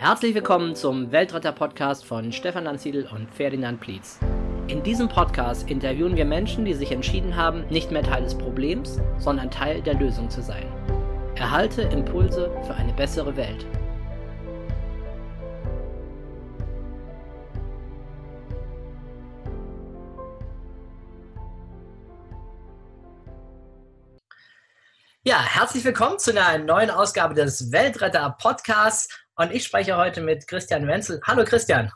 Herzlich willkommen zum Weltretter-Podcast von Stefan Lanziedl und Ferdinand Plietz. In diesem Podcast interviewen wir Menschen, die sich entschieden haben, nicht mehr Teil des Problems, sondern Teil der Lösung zu sein. Erhalte Impulse für eine bessere Welt. Ja, herzlich willkommen zu einer neuen Ausgabe des Weltretter Podcasts. Und ich spreche heute mit Christian Wenzel. Hallo Christian.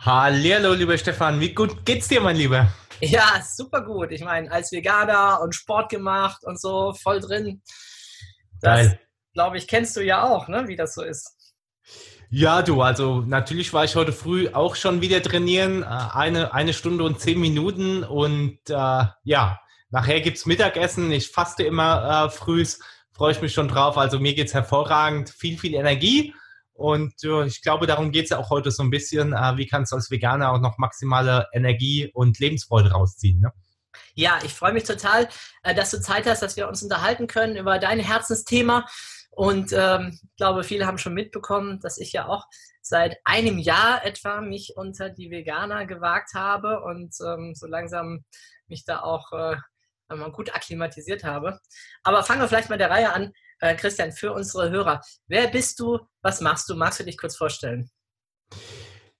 Hallo, lieber Stefan. Wie gut geht's dir, mein Lieber? Ja, super gut. Ich meine, als Veganer und Sport gemacht und so voll drin. Das, glaube ich, kennst du ja auch, ne? wie das so ist. Ja, du, also natürlich war ich heute früh auch schon wieder trainieren. Äh, eine, eine Stunde und zehn Minuten und äh, ja, Nachher gibt es Mittagessen. Ich faste immer äh, frühs. Freue ich mich schon drauf. Also mir geht es hervorragend. Viel, viel Energie. Und äh, ich glaube, darum geht es ja auch heute so ein bisschen. Äh, wie kannst du als Veganer auch noch maximale Energie und Lebensfreude rausziehen? Ne? Ja, ich freue mich total, äh, dass du Zeit hast, dass wir uns unterhalten können über dein Herzensthema. Und ähm, ich glaube, viele haben schon mitbekommen, dass ich ja auch seit einem Jahr etwa mich unter die Veganer gewagt habe und ähm, so langsam mich da auch äh, mal gut akklimatisiert habe. Aber fangen wir vielleicht mal der Reihe an. Äh, Christian, für unsere Hörer. Wer bist du? Was machst du? Magst du dich kurz vorstellen?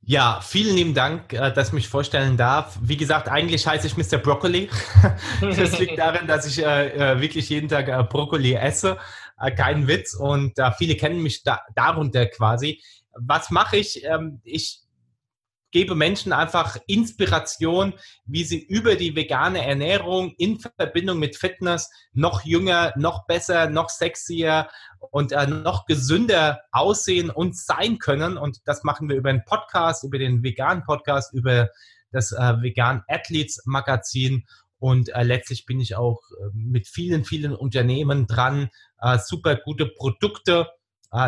Ja, vielen lieben Dank, äh, dass ich mich vorstellen darf. Wie gesagt, eigentlich heiße ich Mr. Broccoli. Das liegt daran, dass ich äh, äh, wirklich jeden Tag Brokkoli esse. Kein Witz. Und viele kennen mich da, darunter quasi. Was mache ich? Ähm, ich gebe Menschen einfach Inspiration, wie sie über die vegane Ernährung in Verbindung mit Fitness noch jünger, noch besser, noch sexier und äh, noch gesünder aussehen und sein können. Und das machen wir über einen Podcast, über den veganen Podcast, über das äh, Vegan Athletes Magazin. Und äh, letztlich bin ich auch äh, mit vielen, vielen Unternehmen dran, äh, super gute Produkte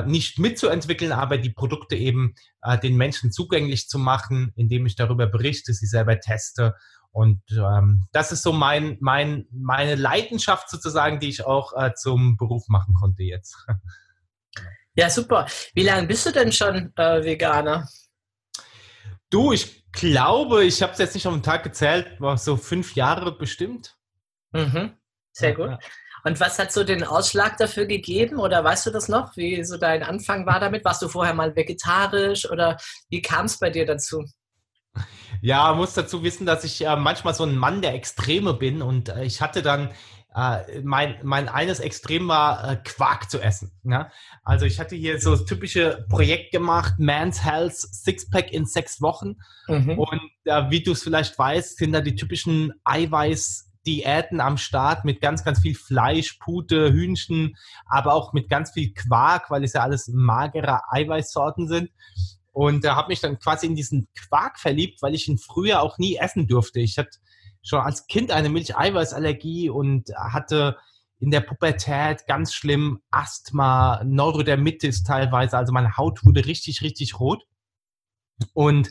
nicht mitzuentwickeln, aber die Produkte eben äh, den Menschen zugänglich zu machen, indem ich darüber berichte, sie selber teste. Und ähm, das ist so mein, mein, meine Leidenschaft sozusagen, die ich auch äh, zum Beruf machen konnte jetzt. Ja, super. Wie lange bist du denn schon äh, Veganer? Du, ich glaube, ich habe es jetzt nicht auf den Tag gezählt, war so fünf Jahre bestimmt. Mhm. Sehr gut. Ja. Und was hat so den Ausschlag dafür gegeben? Oder weißt du das noch, wie so dein Anfang war damit? Warst du vorher mal vegetarisch oder wie kam es bei dir dazu? Ja, muss dazu wissen, dass ich äh, manchmal so ein Mann der Extreme bin und äh, ich hatte dann äh, mein, mein eines Extrem war, äh, Quark zu essen. Ja? Also ich hatte hier so das typische Projekt gemacht, Man's Health Sixpack in sechs Wochen. Mhm. Und wie du es vielleicht weißt, sind da die typischen Eiweiß- Diäten am Start mit ganz, ganz viel Fleisch, Pute, Hühnchen, aber auch mit ganz viel Quark, weil es ja alles magere Eiweißsorten sind. Und da äh, habe mich dann quasi in diesen Quark verliebt, weil ich ihn früher auch nie essen durfte. Ich hatte schon als Kind eine Milcheiweißallergie und hatte in der Pubertät ganz schlimm Asthma, Neurodermitis teilweise. Also meine Haut wurde richtig, richtig rot. Und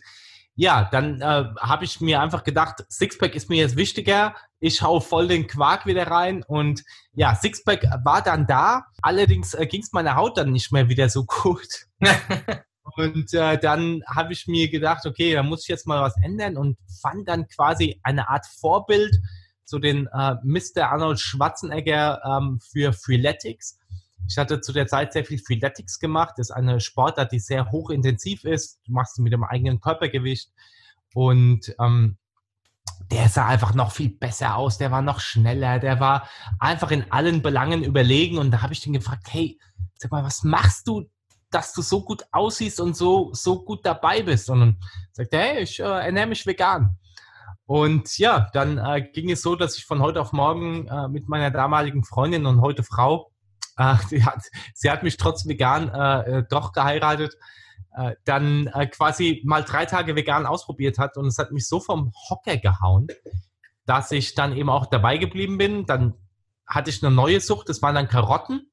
ja, dann äh, habe ich mir einfach gedacht, Sixpack ist mir jetzt wichtiger. Ich hau voll den Quark wieder rein und ja, Sixpack war dann da. Allerdings äh, ging es meiner Haut dann nicht mehr wieder so gut. und äh, dann habe ich mir gedacht, okay, da muss ich jetzt mal was ändern und fand dann quasi eine Art Vorbild zu den äh, Mr. Arnold Schwarzenegger ähm, für Freeletics ich hatte zu der Zeit sehr viel Freeletics gemacht. Das ist eine Sportart, die sehr hochintensiv ist. Du machst sie mit dem eigenen Körpergewicht. Und ähm, der sah einfach noch viel besser aus. Der war noch schneller. Der war einfach in allen Belangen überlegen. Und da habe ich den gefragt, hey, sag mal, was machst du, dass du so gut aussiehst und so, so gut dabei bist? Und dann sagt er, hey, ich äh, ernähre mich vegan. Und ja, dann äh, ging es so, dass ich von heute auf morgen äh, mit meiner damaligen Freundin und heute Frau äh, sie, hat, sie hat mich trotz vegan äh, äh, doch geheiratet, äh, dann äh, quasi mal drei Tage vegan ausprobiert hat und es hat mich so vom Hocker gehauen, dass ich dann eben auch dabei geblieben bin. Dann hatte ich eine neue Sucht, das waren dann Karotten.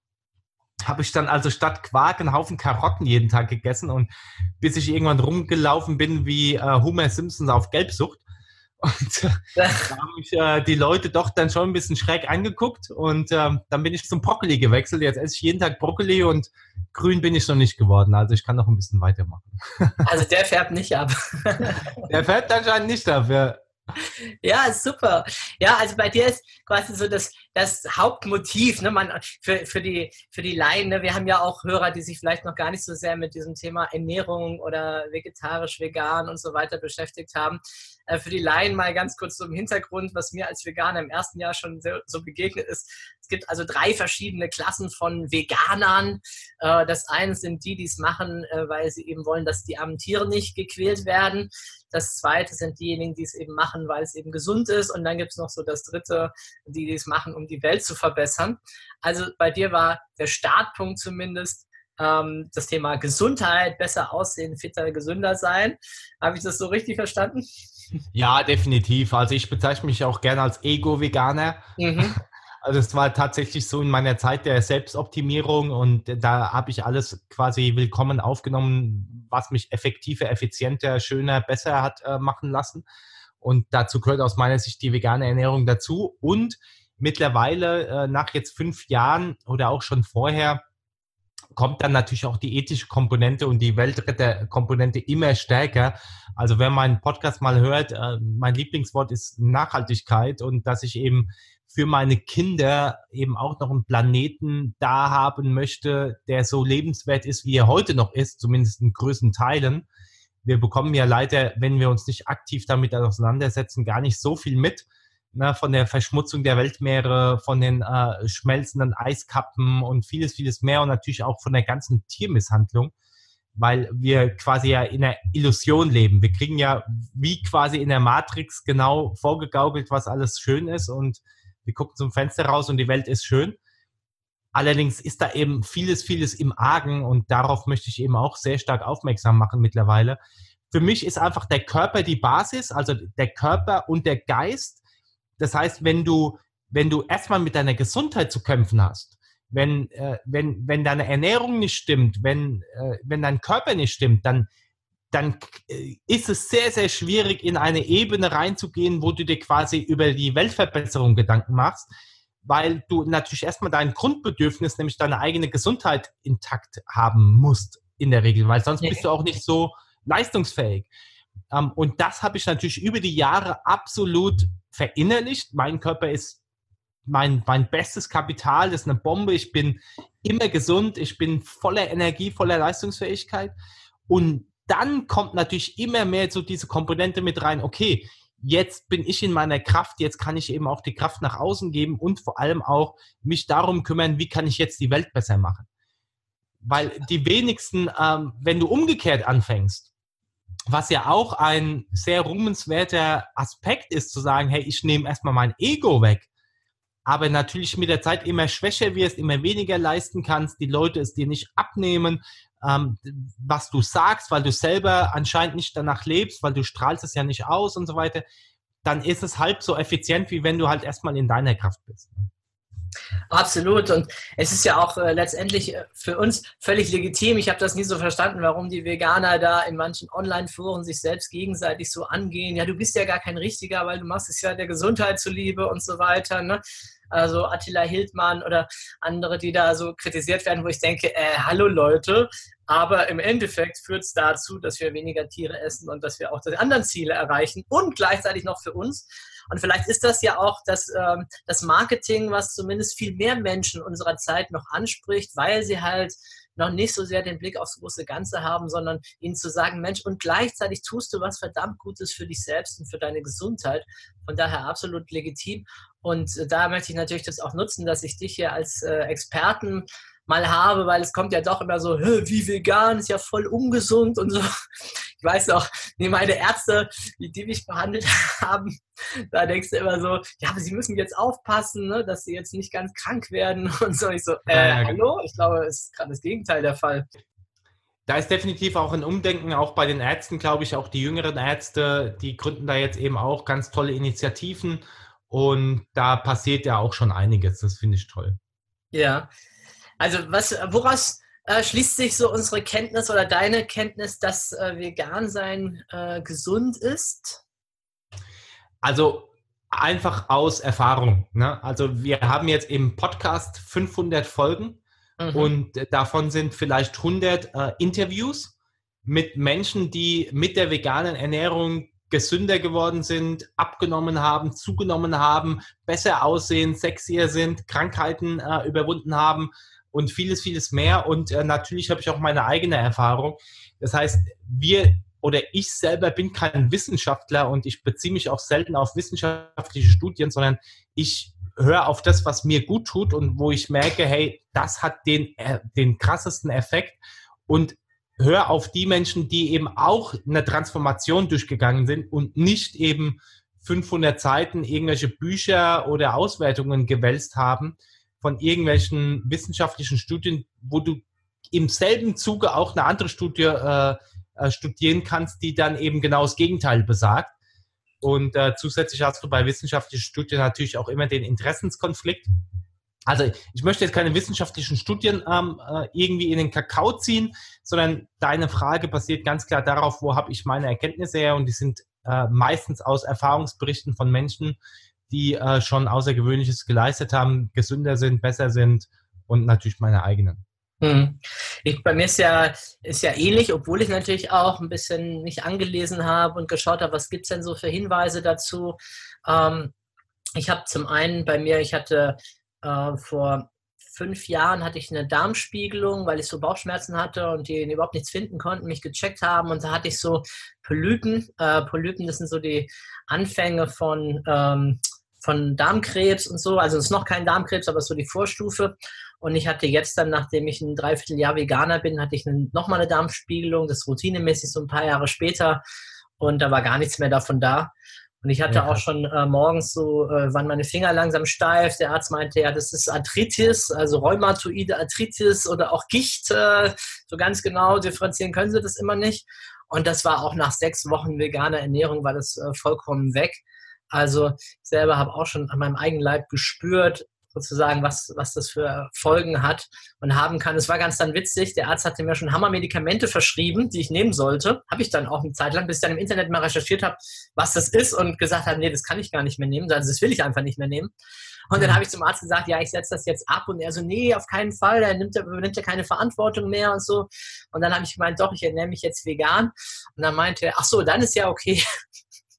Habe ich dann also statt Quark einen Haufen Karotten jeden Tag gegessen und bis ich irgendwann rumgelaufen bin wie äh, Homer Simpson auf Gelbsucht. Und äh, da haben mich äh, die Leute doch dann schon ein bisschen schräg angeguckt und äh, dann bin ich zum Brokkoli gewechselt. Jetzt esse ich jeden Tag Brokkoli und grün bin ich noch nicht geworden, also ich kann noch ein bisschen weitermachen. Also der färbt nicht ab. Der färbt anscheinend nicht ab, ja. Ja, super. Ja, also bei dir ist quasi so das, das Hauptmotiv, ne, man, für, für, die, für die Laien. Ne, wir haben ja auch Hörer, die sich vielleicht noch gar nicht so sehr mit diesem Thema Ernährung oder vegetarisch, vegan und so weiter beschäftigt haben. Äh, für die Laien mal ganz kurz zum Hintergrund, was mir als Veganer im ersten Jahr schon so, begegnet ist. Es gibt also drei verschiedene Klassen von Veganern. Äh, das eine sind die, die es machen, äh, weil sie eben wollen, dass die armen Tiere nicht gequält werden. Das zweite sind diejenigen, die es eben machen, weil es eben gesund ist. Und dann gibt es noch so das dritte, die, die es machen, um die Welt zu verbessern. Also bei dir war der Startpunkt zumindest ähm, das Thema Gesundheit, besser aussehen, fitter, gesünder sein. Habe ich das so richtig verstanden? Ja, definitiv. Also ich bezeichne mich auch gerne als Ego-Veganer. Mhm. Also es war tatsächlich so in meiner Zeit der Selbstoptimierung und da habe ich alles quasi willkommen aufgenommen, was mich effektiver, effizienter, schöner, besser hat äh, machen lassen. Und dazu gehört aus meiner Sicht die vegane Ernährung dazu. Und mittlerweile, äh, nach jetzt fünf Jahren oder auch schon vorher, kommt dann natürlich auch die ethische Komponente und die Weltretterkomponente immer stärker. Also wer meinen Podcast mal hört, äh, mein Lieblingswort ist Nachhaltigkeit und dass ich eben für meine Kinder eben auch noch einen Planeten da haben möchte, der so lebenswert ist, wie er heute noch ist, zumindest in größten Teilen. Wir bekommen ja leider, wenn wir uns nicht aktiv damit auseinandersetzen, gar nicht so viel mit ne, von der Verschmutzung der Weltmeere, von den äh, schmelzenden Eiskappen und vieles, vieles mehr und natürlich auch von der ganzen Tiermisshandlung, weil wir quasi ja in einer Illusion leben. Wir kriegen ja wie quasi in der Matrix genau vorgegaukelt, was alles schön ist und wir gucken zum Fenster raus und die Welt ist schön. Allerdings ist da eben vieles, vieles im Argen und darauf möchte ich eben auch sehr stark aufmerksam machen mittlerweile. Für mich ist einfach der Körper die Basis, also der Körper und der Geist das heißt, wenn du, wenn du erstmal mit deiner Gesundheit zu kämpfen hast, wenn, äh, wenn, wenn deine Ernährung nicht stimmt, wenn, äh, wenn dein Körper nicht stimmt, dann, dann äh, ist es sehr, sehr schwierig, in eine Ebene reinzugehen, wo du dir quasi über die Weltverbesserung Gedanken machst, weil du natürlich erstmal dein Grundbedürfnis, nämlich deine eigene Gesundheit intakt haben musst, in der Regel, weil sonst bist du auch nicht so leistungsfähig. Ähm, und das habe ich natürlich über die Jahre absolut verinnerlicht. Mein Körper ist mein, mein bestes Kapital, das ist eine Bombe. Ich bin immer gesund, ich bin voller Energie, voller Leistungsfähigkeit. Und dann kommt natürlich immer mehr so diese Komponente mit rein, okay, jetzt bin ich in meiner Kraft, jetzt kann ich eben auch die Kraft nach außen geben und vor allem auch mich darum kümmern, wie kann ich jetzt die Welt besser machen. Weil die wenigsten, ähm, wenn du umgekehrt anfängst, was ja auch ein sehr ruhmenswerter Aspekt ist, zu sagen, hey, ich nehme erstmal mein Ego weg, aber natürlich mit der Zeit immer schwächer wirst, immer weniger leisten kannst, die Leute es dir nicht abnehmen, ähm, was du sagst, weil du selber anscheinend nicht danach lebst, weil du strahlst es ja nicht aus und so weiter, dann ist es halb so effizient, wie wenn du halt erstmal in deiner Kraft bist. Ne? Absolut. Und es ist ja auch äh, letztendlich äh, für uns völlig legitim. Ich habe das nie so verstanden, warum die Veganer da in manchen Online-Foren sich selbst gegenseitig so angehen. Ja, du bist ja gar kein Richtiger, weil du machst es ja der Gesundheit zuliebe und so weiter. Ne? Also Attila Hildmann oder andere, die da so kritisiert werden, wo ich denke, äh, hallo Leute, aber im Endeffekt führt es dazu, dass wir weniger Tiere essen und dass wir auch die anderen Ziele erreichen und gleichzeitig noch für uns. Und vielleicht ist das ja auch das, ähm, das Marketing, was zumindest viel mehr Menschen unserer Zeit noch anspricht, weil sie halt noch nicht so sehr den Blick aufs große Ganze haben, sondern ihnen zu sagen, Mensch, und gleichzeitig tust du was verdammt Gutes für dich selbst und für deine Gesundheit. Von daher absolut legitim. Und äh, da möchte ich natürlich das auch nutzen, dass ich dich hier als äh, Experten mal habe, weil es kommt ja doch immer so, wie vegan, ist ja voll ungesund und so. Ich weiß auch, wie meine Ärzte, wie die mich behandelt haben, da denkst du immer so, ja, aber sie müssen jetzt aufpassen, ne, dass sie jetzt nicht ganz krank werden und so. Ich so, äh, hallo? Ich glaube, es ist gerade das Gegenteil der Fall. Da ist definitiv auch ein Umdenken, auch bei den Ärzten, glaube ich, auch die jüngeren Ärzte, die gründen da jetzt eben auch ganz tolle Initiativen und da passiert ja auch schon einiges. Das finde ich toll. Ja, also was, woraus äh, schließt sich so unsere Kenntnis oder deine Kenntnis, dass äh, vegan sein äh, gesund ist? Also einfach aus Erfahrung. Ne? Also wir haben jetzt im Podcast 500 Folgen Mhm. Und davon sind vielleicht 100 äh, Interviews mit Menschen, die mit der veganen Ernährung gesünder geworden sind, abgenommen haben, zugenommen haben, besser aussehen, sexier sind, Krankheiten äh, überwunden haben und vieles, vieles mehr. Und äh, natürlich habe ich auch meine eigene Erfahrung. Das heißt, wir oder ich selber bin kein Wissenschaftler und ich beziehe mich auch selten auf wissenschaftliche Studien, sondern ich höre auf das, was mir gut tut und wo ich merke, hey, das hat den, äh, den krassesten Effekt und hör auf die Menschen, die eben auch eine Transformation durchgegangen sind und nicht eben 500 Seiten irgendwelche Bücher oder Auswertungen gewälzt haben von irgendwelchen wissenschaftlichen Studien, wo du im selben Zuge auch eine andere Studie äh, äh, studieren kannst, die dann eben genau das Gegenteil besagt. Und äh, zusätzlich hast du bei wissenschaftlichen Studien natürlich auch immer den Interessenskonflikt. Also ich möchte jetzt keine wissenschaftlichen Studien ähm, äh, irgendwie in den Kakao ziehen, sondern deine Frage basiert ganz klar darauf, wo habe ich meine Erkenntnisse her und die sind äh, meistens aus Erfahrungsberichten von Menschen, die äh, schon Außergewöhnliches geleistet haben, gesünder sind, besser sind und natürlich meine eigenen. Hm. Ich, bei mir ist ja, ist ja ähnlich, obwohl ich natürlich auch ein bisschen mich angelesen habe und geschaut habe, was gibt es denn so für Hinweise dazu. Ähm, ich habe zum einen bei mir, ich hatte äh, vor fünf Jahren hatte ich eine Darmspiegelung, weil ich so Bauchschmerzen hatte und die überhaupt nichts finden konnten, mich gecheckt haben und da hatte ich so Polypen. Äh, Polypen, das sind so die Anfänge von, ähm, von Darmkrebs und so. Also es ist noch kein Darmkrebs, aber so die Vorstufe. Und ich hatte jetzt dann, nachdem ich ein Dreivierteljahr Veganer bin, hatte ich nochmal eine Darmspiegelung, das routinemäßig so ein paar Jahre später. Und da war gar nichts mehr davon da. Und ich hatte ja, auch schon äh, morgens so, äh, waren meine Finger langsam steif. Der Arzt meinte, ja, das ist Arthritis, also rheumatoide Arthritis oder auch Gicht. Äh, so ganz genau differenzieren können sie das immer nicht. Und das war auch nach sechs Wochen veganer Ernährung, war das äh, vollkommen weg. Also ich selber habe auch schon an meinem eigenen Leib gespürt, sozusagen, was, was das für Folgen hat und haben kann. Es war ganz dann witzig, der Arzt hatte mir schon Hammermedikamente verschrieben, die ich nehmen sollte. Habe ich dann auch eine Zeit lang, bis ich dann im Internet mal recherchiert habe, was das ist und gesagt habe, nee, das kann ich gar nicht mehr nehmen, also das will ich einfach nicht mehr nehmen. Und dann mhm. habe ich zum Arzt gesagt, ja, ich setze das jetzt ab. Und er so, nee, auf keinen Fall, er nimmt, er übernimmt ja keine Verantwortung mehr und so. Und dann habe ich gemeint, doch, ich ernähre mich jetzt vegan. Und dann meinte er, ach so, dann ist ja okay.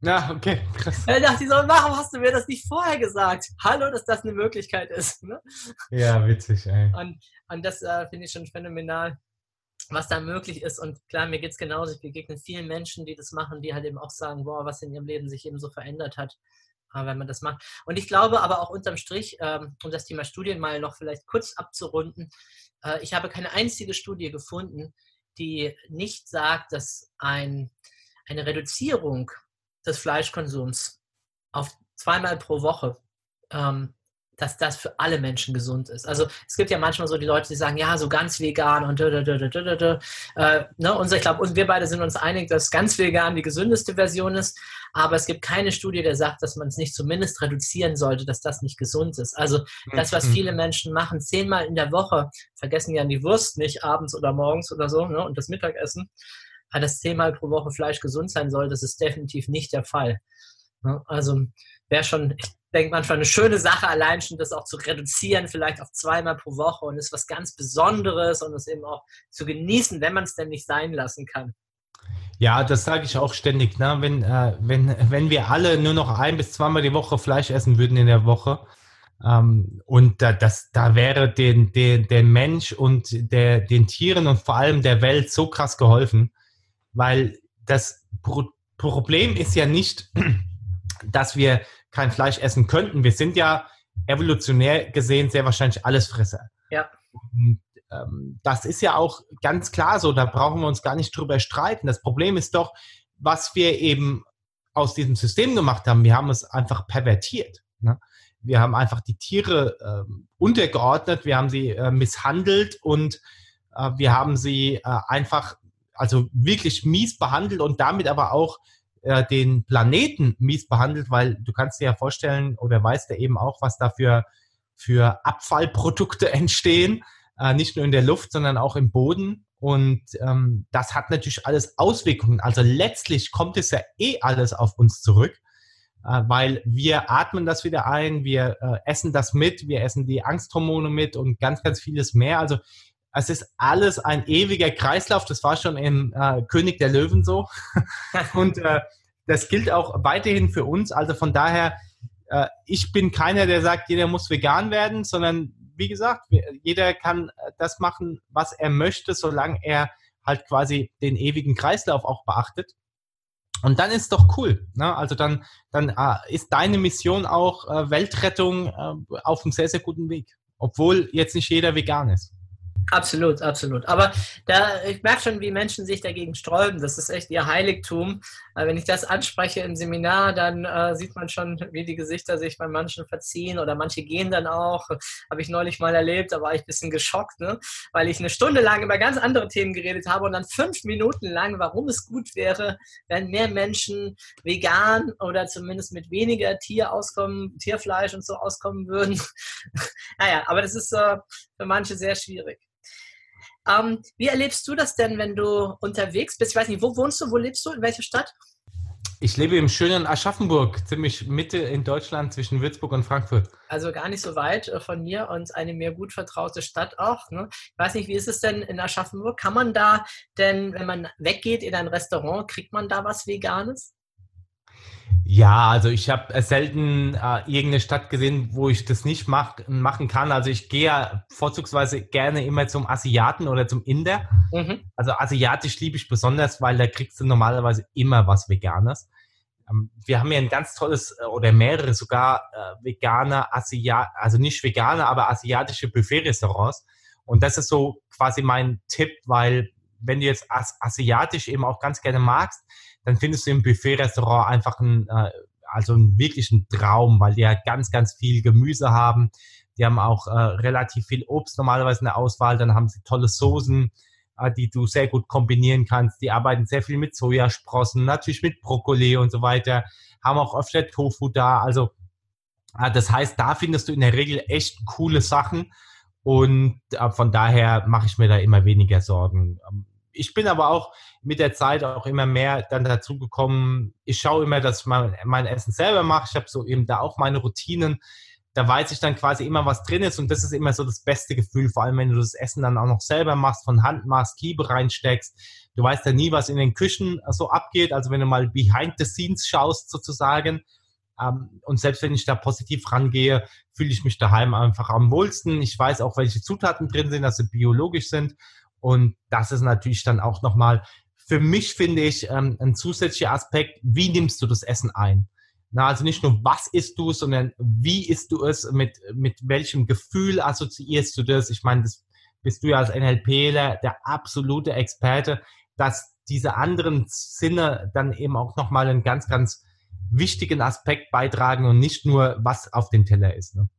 Ja, okay, krass. Da dachte ich so, warum hast du mir das nicht vorher gesagt? Hallo, dass das eine Möglichkeit ist. Ne? Ja, witzig, ey. Und, und das äh, finde ich schon phänomenal, was da möglich ist. Und klar, mir geht es genauso. Ich begegne vielen Menschen, die das machen, die halt eben auch sagen, boah, was in ihrem Leben sich eben so verändert hat, äh, wenn man das macht. Und ich glaube aber auch unterm Strich, ähm, um das Thema Studien mal noch vielleicht kurz abzurunden, äh, ich habe keine einzige Studie gefunden, die nicht sagt, dass ein, eine Reduzierung des Fleischkonsums auf zweimal pro Woche, ähm, dass das für alle Menschen gesund ist. Also es gibt ja manchmal so die Leute, die sagen, ja, so ganz vegan und äh, ne? und ich glaube, wir beide sind uns einig, dass ganz vegan die gesündeste Version ist, aber es gibt keine Studie, der sagt, dass man es nicht zumindest reduzieren sollte, dass das nicht gesund ist. Also das, was mhm. viele Menschen machen, zehnmal in der Woche, vergessen ja die Wurst nicht abends oder morgens oder so ne? und das Mittagessen, dass zehnmal pro Woche Fleisch gesund sein soll, das ist definitiv nicht der Fall. Also wäre schon, ich denke manchmal eine schöne Sache, allein schon das auch zu reduzieren, vielleicht auf zweimal pro Woche und ist was ganz Besonderes und es eben auch zu genießen, wenn man es denn nicht sein lassen kann. Ja, das sage ich auch ständig. Ne? Wenn, äh, wenn, wenn wir alle nur noch ein bis zweimal die Woche Fleisch essen würden in der Woche, ähm, und da, das, da wäre den, den, der Mensch und der, den Tieren und vor allem der Welt so krass geholfen weil das Pro Problem ist ja nicht, dass wir kein Fleisch essen könnten. Wir sind ja evolutionär gesehen sehr wahrscheinlich Allesfresser. Ja. Und, ähm, das ist ja auch ganz klar so, da brauchen wir uns gar nicht drüber streiten. Das Problem ist doch, was wir eben aus diesem System gemacht haben, wir haben es einfach pervertiert. Ne? Wir haben einfach die Tiere äh, untergeordnet, wir haben sie äh, misshandelt und äh, wir haben sie äh, einfach also wirklich mies behandelt und damit aber auch äh, den Planeten mies behandelt, weil du kannst dir ja vorstellen oder weißt ja eben auch, was da für, für Abfallprodukte entstehen, äh, nicht nur in der Luft, sondern auch im Boden. Und ähm, das hat natürlich alles Auswirkungen. Also letztlich kommt es ja eh alles auf uns zurück. äh, weil wir atmen das wieder ein, wir äh, essen das mit, wir essen die Angsthormone mit und ganz, ganz vieles mehr. Also es ist alles ein ewiger Kreislauf. Das war schon im äh, König der Löwen so. und äh, das gilt auch weiterhin für uns. Also von daher, äh, ich bin keiner, der sagt, jeder muss vegan werden, sondern wie gesagt, jeder kann das machen, was er möchte, solange er halt quasi den ewigen Kreislauf auch beachtet. Und dann ist doch cool. Ne? Also dann, dann äh, ist deine Mission auch äh, Weltrettung äh, auf einem sehr, sehr guten Weg. Obwohl jetzt nicht jeder vegan ist. Absolut, absolut. Aber da, ich merke schon, wie Menschen sich dagegen sträuben. Das ist echt ihr Heiligtum. Äh, wenn ich das anspreche im Seminar, dann äh, sieht man schon, wie die Gesichter sich bei manchen verziehen oder manche gehen dann auch. Habe ich neulich mal erlebt, da war ich ein bisschen geschockt, ne? weil ich eine Stunde lang über ganz andere Themen geredet habe und dann fünf Minuten lang, warum es gut wäre, wenn mehr Menschen vegan oder zumindest mit weniger Tier auskommen, Tierfleisch und so auskommen würden. naja, aber das ist äh, für manche sehr schwierig. Ähm, wie erlebst du das denn, wenn du unterwegs bist? Ich weiß nicht, wo wohnst du, wo lebst du, in welcher Stadt? Ich lebe im schönen Aschaffenburg, ziemlich Mitte in Deutschland zwischen Würzburg und Frankfurt. Also gar nicht so weit äh, von mir und eine mir gut vertraute Stadt auch. Ne? Ich weiß nicht, wie ist es denn in Aschaffenburg? Kann man da denn, wenn man weggeht in ein Restaurant, kriegt man da was Veganes? Ja, also ich habe selten äh, irgendeine Stadt gesehen, wo ich das nicht mach, machen kann. Also ich gehe ja vorzugsweise gerne immer zum Asiaten oder zum Inder. Mhm. Also asiatisch liebe ich besonders, weil da kriegst du normalerweise immer was Veganes. Ähm, wir haben ja ein ganz tolles äh, oder mehrere sogar äh, vegane, Asiat also nicht vegane, aber asiatische Buffet-Restaurants. Und das ist so quasi mein Tipp, weil wenn du jetzt as asiatisch eben auch ganz gerne magst, dann findest du im Buffet-Restaurant einfach einen, äh, also einen wirklichen Traum, weil die ja ganz, ganz viel Gemüse haben. Die haben auch äh, relativ viel Obst normalerweise in der Auswahl. Dann haben sie tolle Soßen, äh, die du sehr gut kombinieren kannst. Die arbeiten sehr viel mit Sojasprossen, natürlich mit Brokkoli und so weiter. Haben auch öfter Tofu da. Also äh, das heißt, da findest du in der Regel echt coole Sachen. Und äh, von daher mache ich mir da immer weniger Sorgen. Ähm, ich bin aber auch mit der Zeit auch immer mehr dann dazu gekommen, ich schaue immer, dass ich mein, mein Essen selber mache. Ich habe so eben da auch meine Routinen. Da weiß ich dann quasi immer, was drin ist und das ist immer so das beste Gefühl, vor allem wenn du das Essen dann auch noch selber machst, von Hand machst, Liebe reinsteckst. Du weißt ja nie, was in den Küchen so abgeht. Also wenn du mal behind the scenes schaust sozusagen, ähm, und selbst wenn ich da positiv rangehe, fühle ich mich daheim einfach am wohlsten. Ich weiß auch, welche Zutaten drin sind, dass sie biologisch sind. Und das ist natürlich dann auch nochmal für mich, finde ich, ähm, ein zusätzlicher Aspekt, wie nimmst du das Essen ein? Na, also nicht nur, was isst du, sondern wie isst du es, mit, mit welchem Gefühl assoziierst du das? Ich meine, das bist du ja als NLPler der absolute Experte, dass diese anderen Sinne dann eben auch nochmal einen ganz, ganz wichtigen Aspekt beitragen und nicht nur, was auf dem Teller ist. Ne?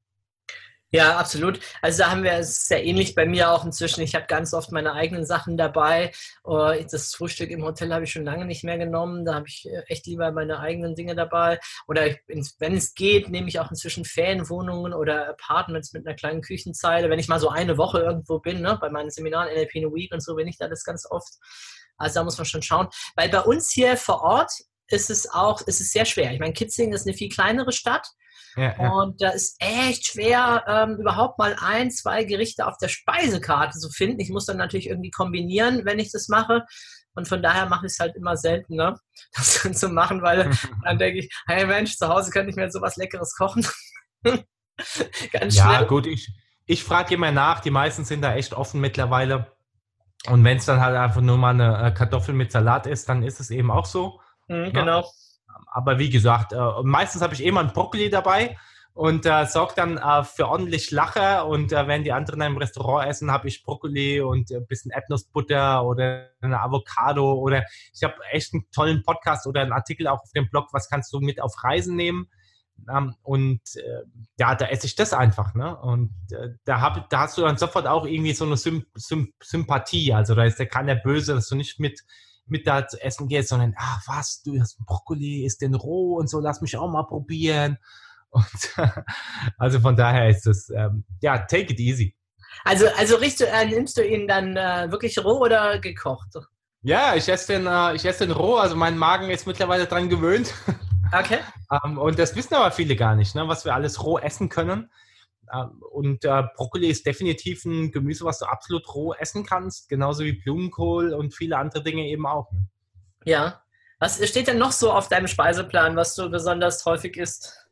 Ja, absolut. Also da haben wir es sehr ähnlich bei mir auch inzwischen. Ich habe ganz oft meine eigenen Sachen dabei. Oh, das Frühstück im Hotel habe ich schon lange nicht mehr genommen. Da habe ich äh, echt lieber meine eigenen Dinge dabei. Oder wenn es geht, nehme ich auch inzwischen Ferienwohnungen oder Apartments mit einer kleinen Küchenzeile. Wenn ich mal so eine Woche irgendwo bin, ne, bei meinen Seminaren NLP in a Week und so, bin ich da das ganz oft. Also da muss man schon schauen. Weil bei uns hier vor Ort ist es auch, ist es sehr schwer. Ich meine, Kitzingen ist eine viel kleinere Stadt. Ja, ja. Und da ist echt schwer, ähm, überhaupt mal ein, zwei Gerichte auf der Speisekarte zu finden. Ich muss dann natürlich irgendwie kombinieren, wenn ich das mache. Und von daher mache ich es halt immer seltener, das zu machen, weil dann denke ich, hey Mensch, zu Hause könnte ich mir sowas Leckeres kochen. Ganz ja, schnell. gut, ich, ich frage immer nach. Die meisten sind da echt offen mittlerweile. Und wenn es dann halt einfach nur mal eine äh, Kartoffel mit Salat ist, dann ist es eben auch so. Mhm, genau aber wie gesagt, äh, meistens habe ich immer ein Brokkoli dabei und äh, sorgt dann äh, für ordentlich Lacher. Und äh, wenn die anderen im Restaurant essen, habe ich Brokkoli und ein bisschen Erdnussbutter oder eine Avocado oder ich habe echt einen tollen Podcast oder einen Artikel auch auf dem Blog, was kannst du mit auf Reisen nehmen. Ähm, und äh, ja, da esse ich das einfach. Ne? Und äh, da, hab, da hast du dann sofort auch irgendwie so eine Symp Symp Sympathie. Also da ist der keiner böse, dass du nicht mit mit da zu essen gehst, sondern, ach was, du hast Brokkoli, ist denn roh und so, lass mich auch mal probieren. Und also von daher ist es, ähm, ja, take it easy. Also, also riechst du, äh, nimmst du ihn dann äh, wirklich roh oder gekocht? Ja, ich esse den, äh, ich esse den roh, also mein Magen ist mittlerweile dran gewöhnt. Okay. Ähm, und das wissen aber viele gar nicht, ne, was wir alles roh essen können. Und äh, Brokkoli ist definitiv ein Gemüse, was du absolut roh essen kannst, genauso wie Blumenkohl und viele andere Dinge eben auch. Ne? Ja. Was steht denn noch so auf deinem Speiseplan, was du besonders häufig isst?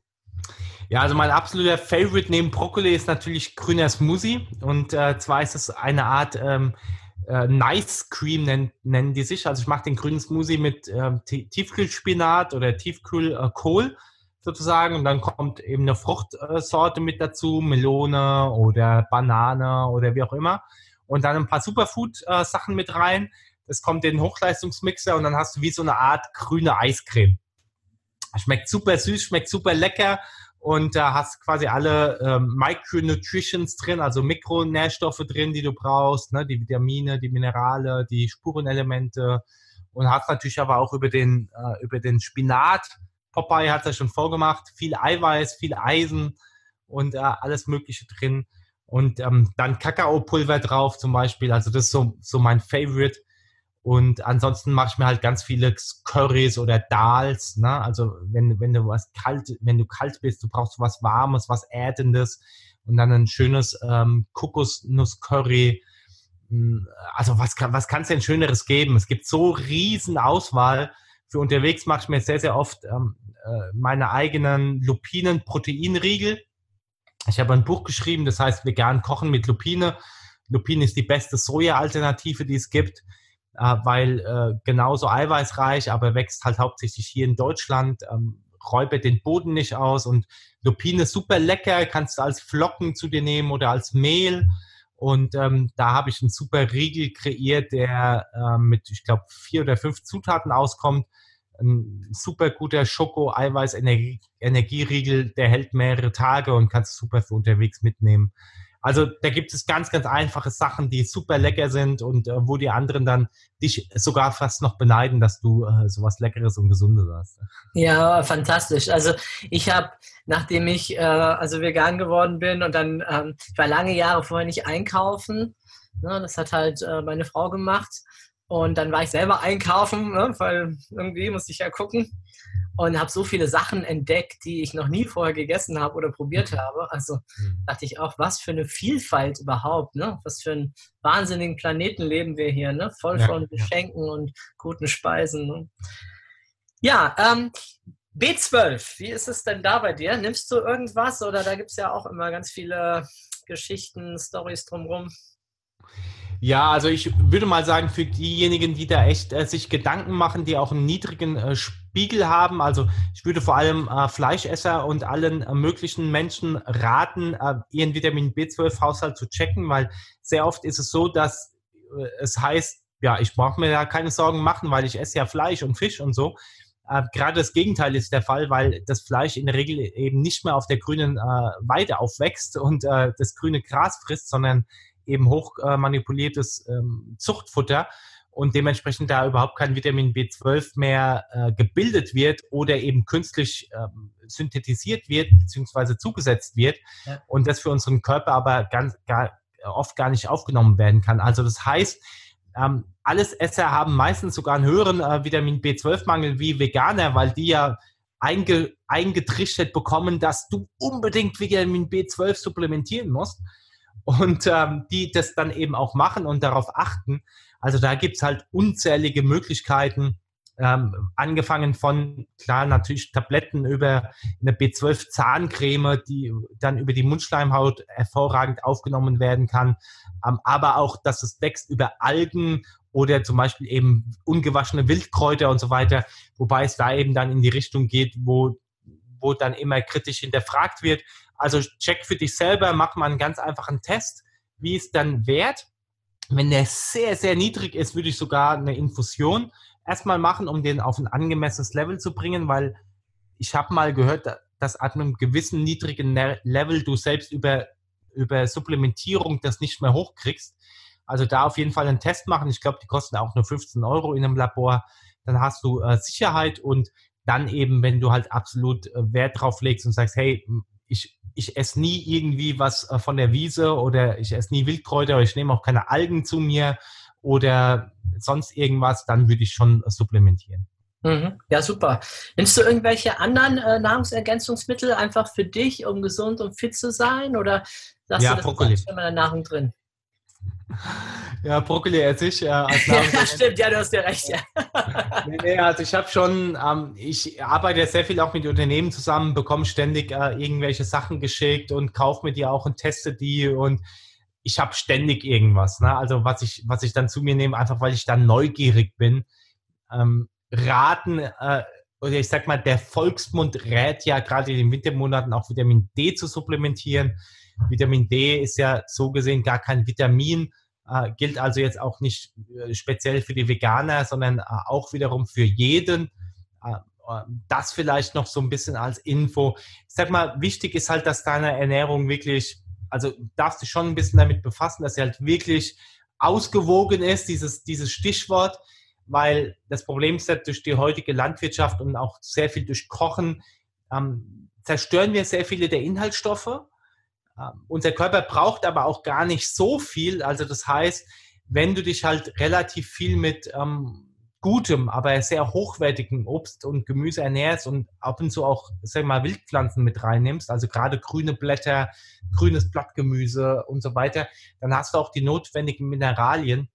Ja, also mein absoluter Favorite neben Brokkoli ist natürlich grüner Smoothie. Und äh, zwar ist es eine Art ähm, äh, Nice Cream, nennen, nennen die sich. Also ich mache den grünen Smoothie mit ähm, Tiefkühlspinat oder Tiefkühlkohl äh, sozusagen. Und dann kommt eben eine Fruchtsorte mit dazu, Melone oder Banane oder wie auch immer. Und dann ein paar Superfood-Sachen mit rein. Das kommt in den Hochleistungsmixer und dann hast du wie so eine Art grüne Eiscreme. Schmeckt super süß, schmeckt super lecker und da hast quasi alle ähm, Micronutritions drin, also Mikronährstoffe drin, die du brauchst, ne? die Vitamine, die Minerale, die Spurenelemente und hast natürlich aber auch über den, äh, über den Spinat, Popeye hat es schon vorgemacht, viel Eiweiß, viel Eisen und äh, alles Mögliche drin und ähm, dann Kakaopulver drauf zum Beispiel, also das ist so, so mein Favorite und ansonsten mache ich mir halt ganz viele Currys oder Dals. Ne? Also wenn, wenn du was kalt, wenn du kalt bist, du brauchst was Warmes, was Erdendes und dann ein schönes ähm, Kokosnuss-Curry. Hm, also was, was kann es denn Schöneres geben? Es gibt so riesen Auswahl. Für unterwegs mache ich mir sehr, sehr oft ähm, äh, meine eigenen Lupinen-Proteinriegel. Ich habe ein Buch geschrieben, das heißt Vegan Kochen mit Lupine. Lupine ist die beste Soja-Alternative, die es gibt äh, weil äh, genauso eiweißreich, aber wächst halt hauptsächlich hier in Deutschland, ähm, räubert den Boden nicht aus und Lupine super lecker, kannst du als Flocken zu dir nehmen oder als Mehl. Und ähm, da habe ich einen super Riegel kreiert, der äh, mit, ich glaube, vier oder fünf Zutaten auskommt. Ein super guter Schoko-Eiweiß-Energieriegel, der hält mehrere Tage und kannst super für unterwegs mitnehmen. Also da gibt es ganz, ganz einfache Sachen, die super lecker sind und äh, wo die anderen dann dich sogar fast noch beneiden, dass du äh, sowas Leckeres und Gesundes hast. Ja, fantastisch. Also ich habe, nachdem ich äh, also vegan geworden bin und dann, ähm, ich war lange Jahre vorher nicht einkaufen. Ne, das hat halt äh, meine Frau gemacht. Und dann war ich selber einkaufen, ne, weil irgendwie musste ich ja gucken und habe so viele Sachen entdeckt, die ich noch nie vorher gegessen habe oder probiert habe. Also mhm. dachte ich auch, was für eine Vielfalt überhaupt, ne? Was für einen wahnsinnigen Planeten leben wir hier, ne? Voll ja, von Geschenken ja. und guten Speisen. Ne? Ja, ähm, B12, wie ist es denn da bei dir? Nimmst du irgendwas oder da gibt es ja auch immer ganz viele Geschichten, Stories drumherum? Ja, also ich würde mal sagen, für diejenigen, die da echt äh, sich Gedanken machen, die auch einen niedrigen äh, Spiegel haben, also ich würde vor allem äh, Fleischesser und allen äh, möglichen Menschen raten, äh, ihren Vitamin B12-Haushalt zu checken, weil sehr oft ist es so, dass äh, es heißt, ja, ich brauche mir da keine Sorgen machen, weil ich esse ja Fleisch und Fisch und so. Gerade das Gegenteil ist der Fall, weil das Fleisch in der Regel eben nicht mehr auf der grünen Weide aufwächst und das grüne Gras frisst, sondern eben hoch äh, manipuliertes ähm, Zuchtfutter und dementsprechend da überhaupt kein Vitamin B12 mehr äh, gebildet wird oder eben künstlich ähm, synthetisiert wird beziehungsweise zugesetzt wird ja. und das für unseren Körper aber ganz gar, oft gar nicht aufgenommen werden kann. Also das heißt, ähm, alles Esser haben meistens sogar einen höheren äh, Vitamin B12-Mangel wie Veganer, weil die ja einge eingetrichtert bekommen, dass du unbedingt Vitamin B12 supplementieren musst und ähm, die das dann eben auch machen und darauf achten. Also da gibt's halt unzählige Möglichkeiten, ähm, angefangen von, klar, natürlich Tabletten über eine B12-Zahncreme, die dann über die Mundschleimhaut hervorragend aufgenommen werden kann, ähm, aber auch, dass es wächst über Algen oder zum Beispiel eben ungewaschene Wildkräuter und so weiter, wobei es da eben dann in die Richtung geht, wo, wo dann immer kritisch hinterfragt wird. Also check für dich selber, mach mal einen ganz einfachen Test, wie es dann wert. Wenn der sehr, sehr niedrig ist, würde ich sogar eine Infusion erstmal machen, um den auf ein angemessenes Level zu bringen, weil ich habe mal gehört, dass ab einem gewissen niedrigen Level du selbst über, über Supplementierung das nicht mehr hochkriegst. Also da auf jeden Fall einen Test machen. Ich glaube, die kosten auch nur 15 Euro in einem Labor. Dann hast du äh, Sicherheit und dann eben, wenn du halt absolut äh, Wert drauf legst und sagst, hey, ich ich esse nie irgendwie was äh, von der Wiese oder ich esse nie Wildkräuter oder ich nehme auch keine Algen zu mir oder sonst irgendwas, dann würde ich schon supplementieren. Mhm. Ja, super. Nimmst du irgendwelche anderen äh, Nahrungsergänzungsmittel einfach für dich, um gesund und fit zu sein? Oder sagst ja, du das Brokkoli. in meiner Nahrung drin? Ja, Brokkoli esse ich. Äh, ja, stimmt, ja, du hast ja recht. Ja. nee, nee, also ich habe schon, ähm, ich arbeite sehr viel auch mit Unternehmen zusammen, bekomme ständig äh, irgendwelche Sachen geschickt und kaufe mir die auch und teste die und ich habe ständig irgendwas. Ne? Also was ich, was ich dann zu mir nehme, einfach weil ich dann neugierig bin. Ähm, raten, äh, oder ich sag mal, der Volksmund rät ja gerade in den Wintermonaten auch Vitamin D zu supplementieren. Vitamin D ist ja so gesehen gar kein Vitamin, äh, gilt also jetzt auch nicht äh, speziell für die Veganer, sondern äh, auch wiederum für jeden. Äh, äh, das vielleicht noch so ein bisschen als Info. Ich sag mal, wichtig ist halt, dass deine Ernährung wirklich, also darfst du schon ein bisschen damit befassen, dass sie halt wirklich ausgewogen ist, dieses, dieses Stichwort weil das Problem ist, dass durch die heutige Landwirtschaft und auch sehr viel durch Kochen ähm, zerstören wir sehr viele der Inhaltsstoffe. Ähm, unser Körper braucht aber auch gar nicht so viel. Also das heißt, wenn du dich halt relativ viel mit ähm, gutem, aber sehr hochwertigem Obst und Gemüse ernährst und ab und zu auch, sag mal, Wildpflanzen mit reinnimmst, also gerade grüne Blätter, grünes Blattgemüse und so weiter, dann hast du auch die notwendigen Mineralien.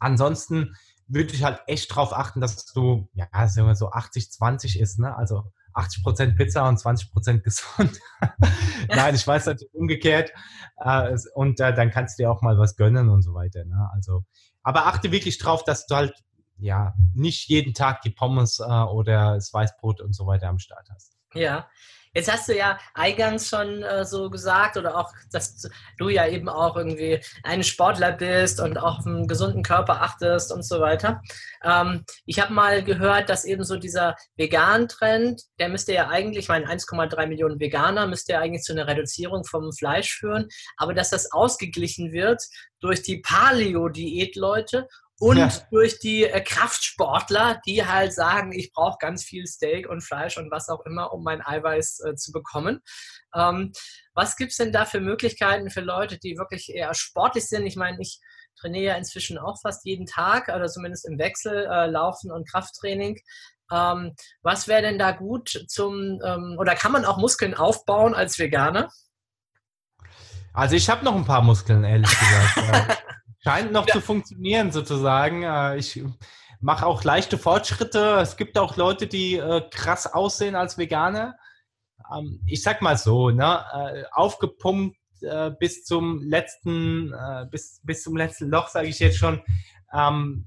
Ansonsten würde ich halt echt darauf achten, dass du, ja, sagen wir so 80-20 ist, ne? Also 80 Prozent Pizza und 20 Prozent gesund. Nein, ich weiß natürlich umgekehrt. Äh, und äh, dann kannst du dir auch mal was gönnen und so weiter. Ne? Also, aber achte wirklich drauf, dass du halt ja nicht jeden Tag die Pommes äh, oder das Weißbrot und so weiter am Start hast. Ja, Jetzt hast du ja eingangs schon äh, so gesagt oder auch, dass du ja eben auch irgendwie ein Sportler bist und auch auf einen gesunden Körper achtest und so weiter. Ähm, ich habe mal gehört, dass eben so dieser Vegan-Trend, der müsste ja eigentlich, ich meine 1,3 Millionen Veganer, müsste ja eigentlich zu einer Reduzierung vom Fleisch führen, aber dass das ausgeglichen wird durch die Paleo-Diät-Leute und ja. durch die äh, Kraftsportler, die halt sagen, ich brauche ganz viel Steak und Fleisch und was auch immer, um mein Eiweiß äh, zu bekommen. Ähm, was gibt es denn da für Möglichkeiten für Leute, die wirklich eher sportlich sind? Ich meine, ich trainiere ja inzwischen auch fast jeden Tag oder zumindest im Wechsel äh, Laufen und Krafttraining. Ähm, was wäre denn da gut zum, ähm, oder kann man auch Muskeln aufbauen als Veganer? Also ich habe noch ein paar Muskeln, ehrlich gesagt. Scheint noch ja. zu funktionieren sozusagen. Äh, ich mache auch leichte Fortschritte. Es gibt auch Leute, die äh, krass aussehen als Veganer. Ähm, ich sag mal so, ne, äh, aufgepumpt bis zum letzten, bis, bis zum letzten Loch, sage ich jetzt schon, ähm,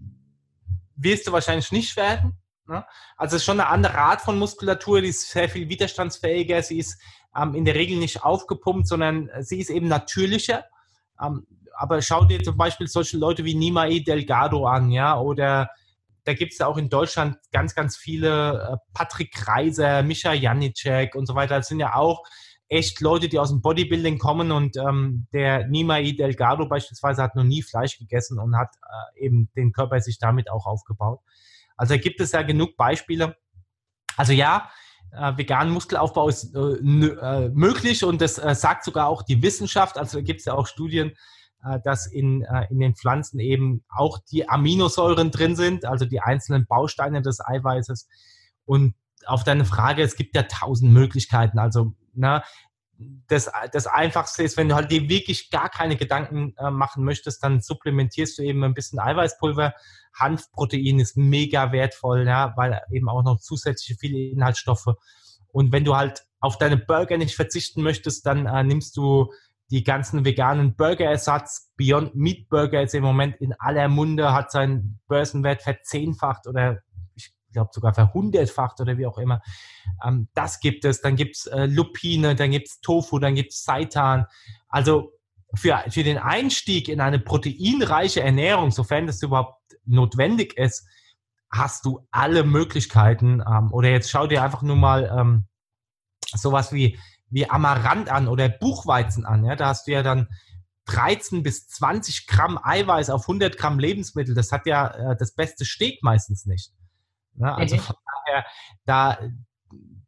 wirst du wahrscheinlich nicht werden. Ne? Also es ist schon eine andere Art von Muskulatur, die ist sehr viel widerstandsfähiger. Sie ist ähm, in der Regel nicht aufgepumpt, sondern sie ist eben natürlicher aber schau dir zum Beispiel solche Leute wie Nimae Delgado an, ja, oder da gibt es ja auch in Deutschland ganz, ganz viele äh, Patrick Reiser, Mischa Janicek und so weiter. Das sind ja auch echt Leute, die aus dem Bodybuilding kommen und ähm, der Nimae Delgado beispielsweise hat noch nie Fleisch gegessen und hat äh, eben den Körper sich damit auch aufgebaut. Also da gibt es ja genug Beispiele. Also ja, äh, veganen Muskelaufbau ist äh, äh, möglich und das äh, sagt sogar auch die Wissenschaft. Also da gibt es ja auch Studien, dass in, äh, in den Pflanzen eben auch die Aminosäuren drin sind, also die einzelnen Bausteine des Eiweißes. Und auf deine Frage, es gibt ja tausend Möglichkeiten. Also, na, ne, das, das Einfachste ist, wenn du halt dir wirklich gar keine Gedanken äh, machen möchtest, dann supplementierst du eben ein bisschen Eiweißpulver. Hanfprotein ist mega wertvoll, ja, weil eben auch noch zusätzliche viele Inhaltsstoffe. Und wenn du halt auf deine Burger nicht verzichten möchtest, dann äh, nimmst du die ganzen veganen Burgerersatz. Beyond Meat Burger ist im Moment in aller Munde, hat seinen Börsenwert verzehnfacht oder ich glaube sogar verhundertfacht oder wie auch immer. Ähm, das gibt es. Dann gibt es äh, Lupine, dann gibt es Tofu, dann gibt es Seitan. Also für, für den Einstieg in eine proteinreiche Ernährung, sofern das überhaupt notwendig ist, hast du alle Möglichkeiten. Ähm, oder jetzt schau dir einfach nur mal ähm, sowas wie wie Amaranth an oder Buchweizen an. Ja? Da hast du ja dann 13 bis 20 Gramm Eiweiß auf 100 Gramm Lebensmittel. Das hat ja äh, das beste Steak meistens nicht. Ja? Also mhm. von daher, da,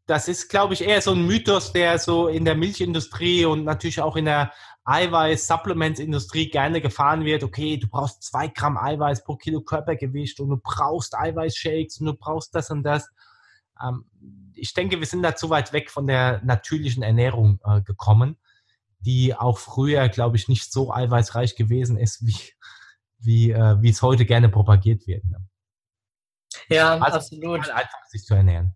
das ist, glaube ich, eher so ein Mythos, der so in der Milchindustrie und natürlich auch in der Eiweiß-Supplements-Industrie gerne gefahren wird, okay, du brauchst zwei Gramm Eiweiß pro Kilo Körpergewicht und du brauchst Eiweißshakes und du brauchst das und das. Ähm, ich denke, wir sind da zu weit weg von der natürlichen Ernährung äh, gekommen, die auch früher, glaube ich, nicht so eiweißreich gewesen ist, wie, wie, äh, wie es heute gerne propagiert wird. Ne? Ja, also absolut. Einfach sich zu ernähren.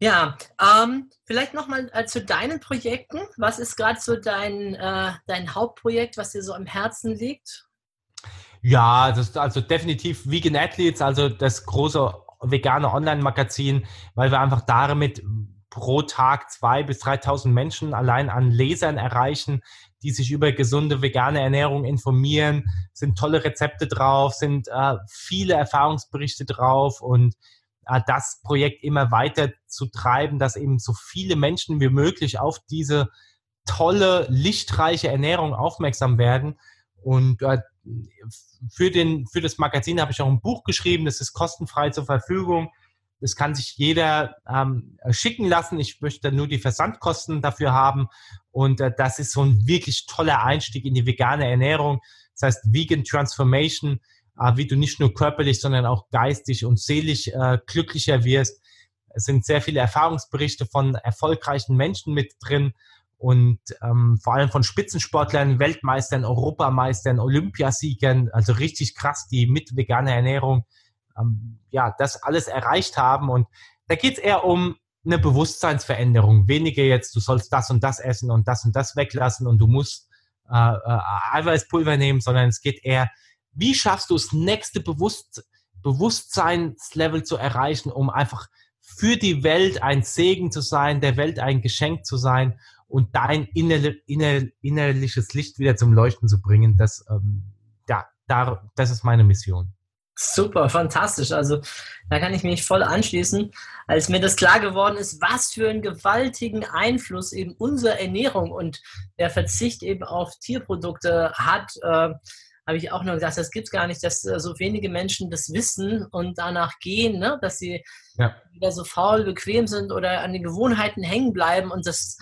Ja, ähm, vielleicht nochmal äh, zu deinen Projekten. Was ist gerade so dein, äh, dein Hauptprojekt, was dir so am Herzen liegt? Ja, das also definitiv Vegan Athletes, also das große vegane Online-Magazin, weil wir einfach damit pro Tag zwei bis 3.000 Menschen allein an Lesern erreichen, die sich über gesunde vegane Ernährung informieren. Sind tolle Rezepte drauf, sind äh, viele Erfahrungsberichte drauf und äh, das Projekt immer weiter zu treiben, dass eben so viele Menschen wie möglich auf diese tolle, lichtreiche Ernährung aufmerksam werden. Und äh, für, den, für das Magazin habe ich auch ein Buch geschrieben, das ist kostenfrei zur Verfügung. Das kann sich jeder ähm, schicken lassen. Ich möchte nur die Versandkosten dafür haben. Und äh, das ist so ein wirklich toller Einstieg in die vegane Ernährung. Das heißt Vegan Transformation, äh, wie du nicht nur körperlich, sondern auch geistig und seelisch äh, glücklicher wirst. Es sind sehr viele Erfahrungsberichte von erfolgreichen Menschen mit drin und ähm, vor allem von Spitzensportlern, Weltmeistern, Europameistern, Olympiasiegern, also richtig krass, die mit veganer Ernährung ähm, ja das alles erreicht haben. Und da geht es eher um eine Bewusstseinsveränderung. Weniger jetzt, du sollst das und das essen und das und das weglassen und du musst äh, äh, Eiweißpulver nehmen, sondern es geht eher, wie schaffst du das nächste Bewusst Bewusstseinslevel zu erreichen, um einfach für die Welt ein Segen zu sein, der Welt ein Geschenk zu sein und dein inner, inner, innerliches Licht wieder zum Leuchten zu bringen. Das, ähm, ja, da, das ist meine Mission. Super, fantastisch. Also da kann ich mich voll anschließen, als mir das klar geworden ist, was für einen gewaltigen Einfluss eben unsere Ernährung und der Verzicht eben auf Tierprodukte hat. Äh, habe ich auch nur gesagt, das gibt es gar nicht, dass äh, so wenige Menschen das wissen und danach gehen, ne? dass sie ja. wieder so faul, bequem sind oder an den Gewohnheiten hängen bleiben und das,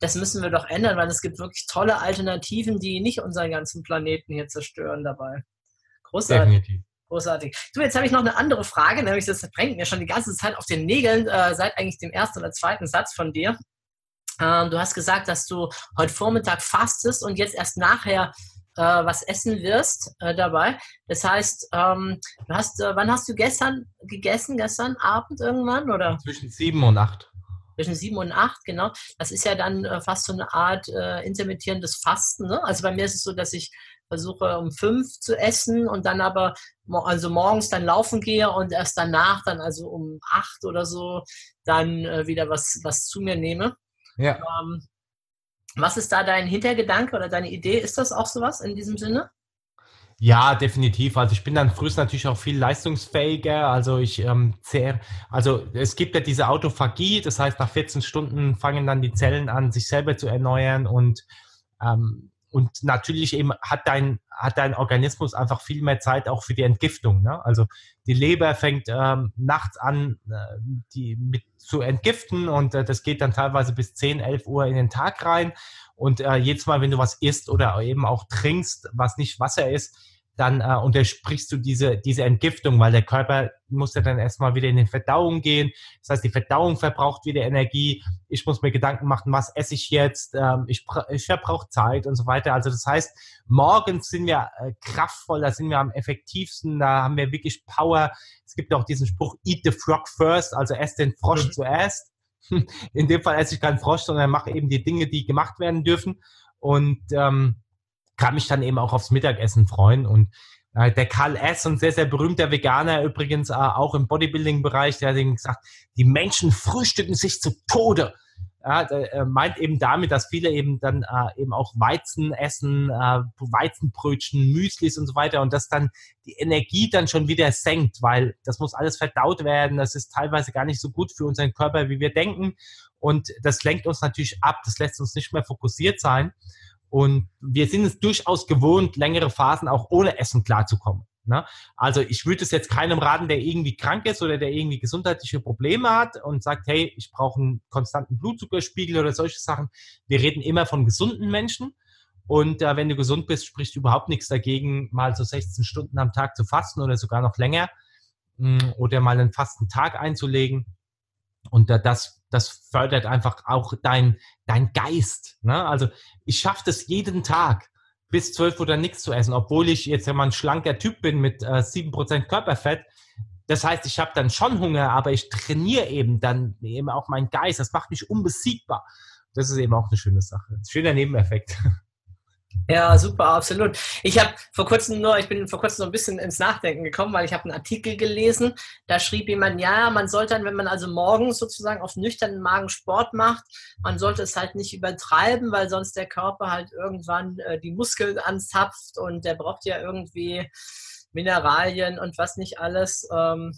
das müssen wir doch ändern, weil es gibt wirklich tolle Alternativen, die nicht unseren ganzen Planeten hier zerstören dabei. Großartig. Definitiv. Großartig. Du, jetzt habe ich noch eine andere Frage, nämlich das bringt mir schon die ganze Zeit auf den Nägeln, äh, seit eigentlich dem ersten oder zweiten Satz von dir. Ähm, du hast gesagt, dass du heute Vormittag fastest und jetzt erst nachher äh, was essen wirst äh, dabei. Das heißt, ähm, du hast, äh, wann hast du gestern gegessen? Gestern Abend irgendwann oder? Zwischen sieben und acht. Zwischen sieben und acht, genau. Das ist ja dann äh, fast so eine Art äh, intermittierendes Fasten. Ne? Also bei mir ist es so, dass ich versuche um fünf zu essen und dann aber also morgens dann laufen gehe und erst danach dann also um acht oder so dann äh, wieder was, was zu mir nehme. Ja. Ähm, was ist da dein Hintergedanke oder deine Idee? Ist das auch sowas in diesem Sinne? Ja, definitiv. Also ich bin dann frühest natürlich auch viel leistungsfähiger. Also ich ähm, zehr, also es gibt ja diese Autophagie, das heißt nach 14 Stunden fangen dann die Zellen an, sich selber zu erneuern und ähm, und natürlich eben hat dein, hat dein Organismus einfach viel mehr Zeit auch für die Entgiftung. Ne? Also die Leber fängt ähm, nachts an, äh, die mit zu entgiften und äh, das geht dann teilweise bis 10, 11 Uhr in den Tag rein. Und äh, jedes Mal, wenn du was isst oder eben auch trinkst, was nicht Wasser ist, dann äh, untersprichst du diese, diese Entgiftung, weil der Körper muss ja dann erstmal wieder in die Verdauung gehen. Das heißt, die Verdauung verbraucht wieder Energie. Ich muss mir Gedanken machen, was esse ich jetzt? Ähm, ich, ich verbrauche Zeit und so weiter. Also das heißt, morgens sind wir äh, kraftvoll, da sind wir am effektivsten, da haben wir wirklich Power. Es gibt auch diesen Spruch, eat the frog first, also ess den Frosch mhm. zuerst. In dem Fall esse ich keinen Frosch, sondern mache eben die Dinge, die gemacht werden dürfen. Und ähm, kann mich dann eben auch aufs Mittagessen freuen. Und äh, der Karl S., ein sehr, sehr berühmter Veganer übrigens, äh, auch im Bodybuilding-Bereich, der hat eben gesagt, die Menschen frühstücken sich zu Tode. Ja, der, meint eben damit, dass viele eben dann äh, eben auch Weizen essen, äh, Weizenbrötchen, Müslis und so weiter und das dann die Energie dann schon wieder senkt, weil das muss alles verdaut werden. Das ist teilweise gar nicht so gut für unseren Körper, wie wir denken. Und das lenkt uns natürlich ab. Das lässt uns nicht mehr fokussiert sein. Und wir sind es durchaus gewohnt, längere Phasen auch ohne Essen klarzukommen. Ne? Also ich würde es jetzt keinem raten, der irgendwie krank ist oder der irgendwie gesundheitliche Probleme hat und sagt, hey, ich brauche einen konstanten Blutzuckerspiegel oder solche Sachen. Wir reden immer von gesunden Menschen. Und äh, wenn du gesund bist, spricht überhaupt nichts dagegen, mal so 16 Stunden am Tag zu fasten oder sogar noch länger mh, mm, oder mal einen Fastentag einzulegen. Und das, das fördert einfach auch dein, dein Geist. Ne? Also ich schaffe das jeden Tag bis 12 Uhr nichts zu essen, obwohl ich jetzt mal ein schlanker Typ bin mit äh, 7% Körperfett. Das heißt, ich habe dann schon Hunger, aber ich trainiere eben dann eben auch meinen Geist. Das macht mich unbesiegbar. Das ist eben auch eine schöne Sache. Schöner Nebeneffekt. Ja, super, absolut. Ich habe vor kurzem nur, ich bin vor kurzem so ein bisschen ins Nachdenken gekommen, weil ich habe einen Artikel gelesen, da schrieb jemand, ja, man sollte dann, wenn man also morgens sozusagen auf nüchternen Magen Sport macht, man sollte es halt nicht übertreiben, weil sonst der Körper halt irgendwann äh, die Muskeln anzapft und der braucht ja irgendwie Mineralien und was nicht alles. Ähm,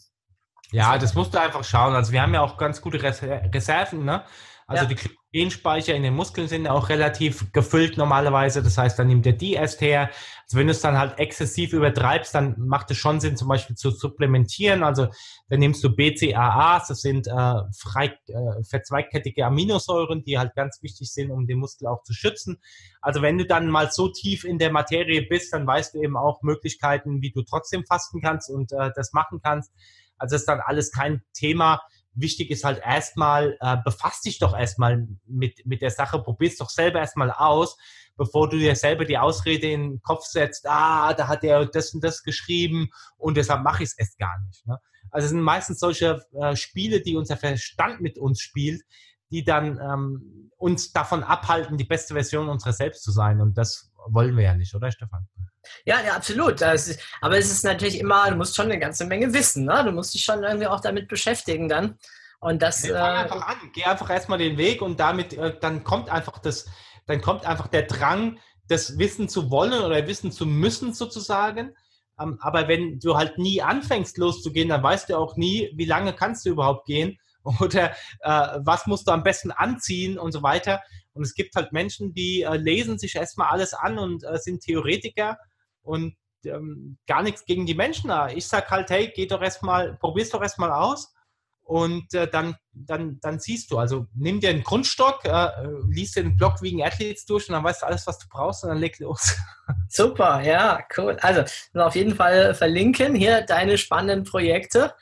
ja, das musst du einfach schauen. Also wir haben ja auch ganz gute Reserven, ne? Also ja. die Glykogenspeicher in den Muskeln sind auch relativ gefüllt normalerweise. Das heißt, dann nimmt der die erst her. Also wenn du es dann halt exzessiv übertreibst, dann macht es schon Sinn, zum Beispiel zu supplementieren. Also dann nimmst du BCAAs, das sind äh, frei, äh, verzweigkettige Aminosäuren, die halt ganz wichtig sind, um den Muskel auch zu schützen. Also wenn du dann mal so tief in der Materie bist, dann weißt du eben auch Möglichkeiten, wie du trotzdem fasten kannst und äh, das machen kannst. Also ist dann alles kein Thema wichtig ist halt erstmal, äh, befasst dich doch erstmal mit, mit der Sache, probier's doch selber erstmal aus, bevor du dir selber die Ausrede in den Kopf setzt, ah, da hat er das und das geschrieben und deshalb mache ich es erst gar nicht. Ne? Also es sind meistens solche äh, Spiele, die unser Verstand mit uns spielt, die dann ähm, uns davon abhalten, die beste Version unserer selbst zu sein. Und das wollen wir ja nicht, oder Stefan? Ja, ja, absolut. Ist, aber es ist natürlich immer, du musst schon eine ganze Menge wissen. Ne? Du musst dich schon irgendwie auch damit beschäftigen dann. Und das. Nee, fang äh, einfach an, geh einfach erstmal den Weg und damit, äh, dann kommt einfach das, dann kommt einfach der Drang, das Wissen zu wollen oder Wissen zu müssen sozusagen. Ähm, aber wenn du halt nie anfängst loszugehen, dann weißt du auch nie, wie lange kannst du überhaupt gehen oder äh, was musst du am besten anziehen und so weiter. Und es gibt halt Menschen, die äh, lesen sich erstmal alles an und äh, sind Theoretiker und ähm, gar nichts gegen die Menschen. Ich sag halt, hey, geh doch erstmal, probier's doch erstmal aus und äh, dann, dann, dann siehst du. Also nimm dir einen Grundstock, äh, liest den Blog wegen Athletes durch und dann weißt du alles, was du brauchst und dann leg los. Super, ja, cool. Also auf jeden Fall verlinken hier deine spannenden Projekte.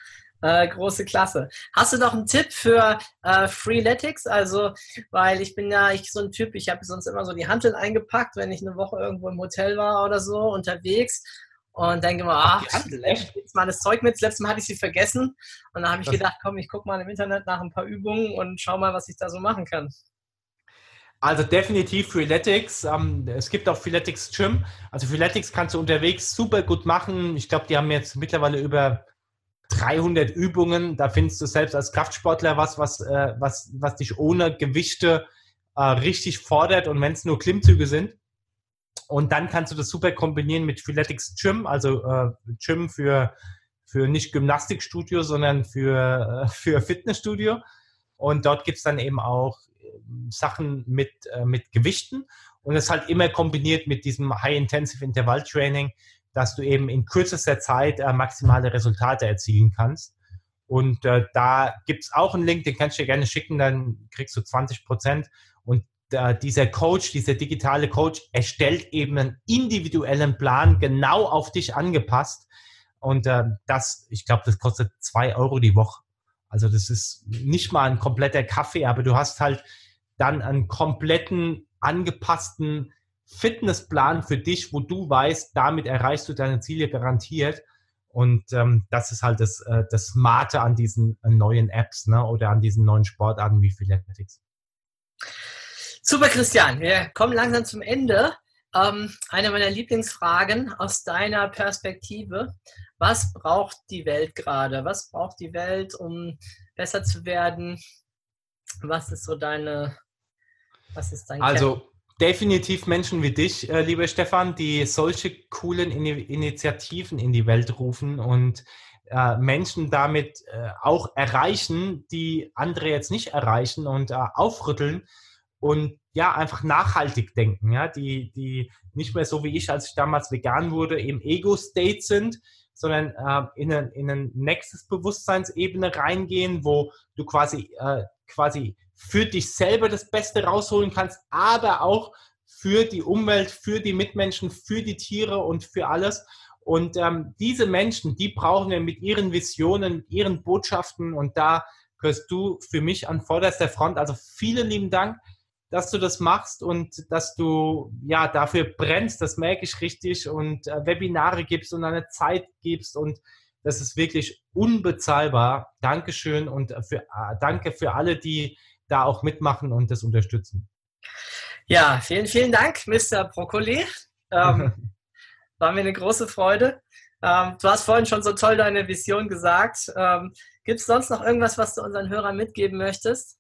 Äh, große Klasse. Hast du noch einen Tipp für äh, Freeletics? Also, weil ich bin ja ich so ein Typ, ich habe sonst immer so die Handeln eingepackt, wenn ich eine Woche irgendwo im Hotel war oder so unterwegs und denke mal, ach, jetzt mal das Zeug mit. Das letzte Mal hatte ich sie vergessen und dann habe ich gedacht, komm, ich gucke mal im Internet nach ein paar Übungen und schau mal, was ich da so machen kann. Also definitiv Freeletics. Ähm, es gibt auch Freeletics Gym. Also Freeletics kannst du unterwegs super gut machen. Ich glaube, die haben jetzt mittlerweile über 300 Übungen. Da findest du selbst als Kraftsportler was, was, äh, was, was dich ohne Gewichte äh, richtig fordert und wenn es nur Klimmzüge sind. Und dann kannst du das super kombinieren mit Freeletics Gym, also äh, Gym für, für nicht Gymnastikstudio, sondern für, äh, für Fitnessstudio. Und dort gibt's dann eben auch ähm, Sachen mit, äh, mit Gewichten und es halt immer kombiniert mit diesem High-Intensive Intervall-Training, dass du eben in kürzester Zeit äh, maximale Resultate erzielen kannst. Und äh, da gibt's auch einen Link, den kannst du dir gerne schicken, dann kriegst du 20 Prozent. Und äh, dieser Coach, dieser digitale Coach erstellt eben einen individuellen Plan, genau auf dich angepasst. Und äh, das, ich glaube, das kostet zwei Euro die Woche. Also das ist nicht mal ein kompletter Kaffee, aber du hast halt dann einen kompletten angepassten Fitnessplan für dich, wo du weißt, damit erreichst du deine Ziele garantiert. Und ähm, das ist halt das, äh, das Smarte an diesen äh, neuen Apps ne, oder an diesen neuen Sportarten wie Freeletics. Super, Christian. Wir kommen langsam zum Ende. Ähm, eine meiner Lieblingsfragen aus deiner Perspektive. Was braucht die Welt gerade? Was braucht die Welt, um besser zu werden? Was ist so deine, was ist dein Also, Kern? Definitiv Menschen wie dich, äh, lieber Stefan, die solche coolen In Initiativen in die Welt rufen und äh, Menschen damit äh, auch erreichen, die andere jetzt nicht erreichen und äh, aufrütteln und ja, einfach nachhaltig denken, ja, die, die nicht mehr so wie ich, als ich damals vegan wurde, im Ego-State sind, sondern äh, in, ein, in ein nächstes Bewusstseinsebene reingehen, wo du quasi, äh, quasi für dich selber das Beste rausholen kannst, aber auch für die Umwelt, für die Mitmenschen, für die Tiere und für alles. Und ähm, diese Menschen, die brauchen wir mit ihren Visionen, mit ihren Botschaften. Und da gehörst du für mich an vorderster Front. Also vielen lieben Dank, dass du das machst und dass du ja dafür brennst. Das merke ich richtig und äh, Webinare gibst und eine Zeit gibst und das ist wirklich unbezahlbar. Dankeschön und für, äh, danke für alle, die da auch mitmachen und das unterstützen. Ja, vielen, vielen Dank, Mr. Brokkoli. Ähm, war mir eine große Freude. Ähm, du hast vorhin schon so toll deine Vision gesagt. Ähm, Gibt es sonst noch irgendwas, was du unseren Hörern mitgeben möchtest?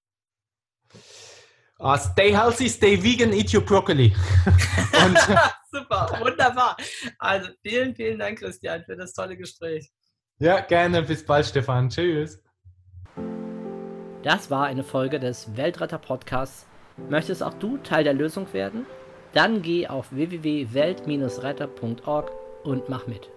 Uh, stay healthy, stay vegan, eat your broccoli. Super, wunderbar. Also vielen, vielen Dank, Christian, für das tolle Gespräch. Ja, gerne. Bis bald, Stefan. Tschüss. Das war eine Folge des Weltretter Podcasts. Möchtest auch du Teil der Lösung werden? Dann geh auf www.welt-retter.org und mach mit.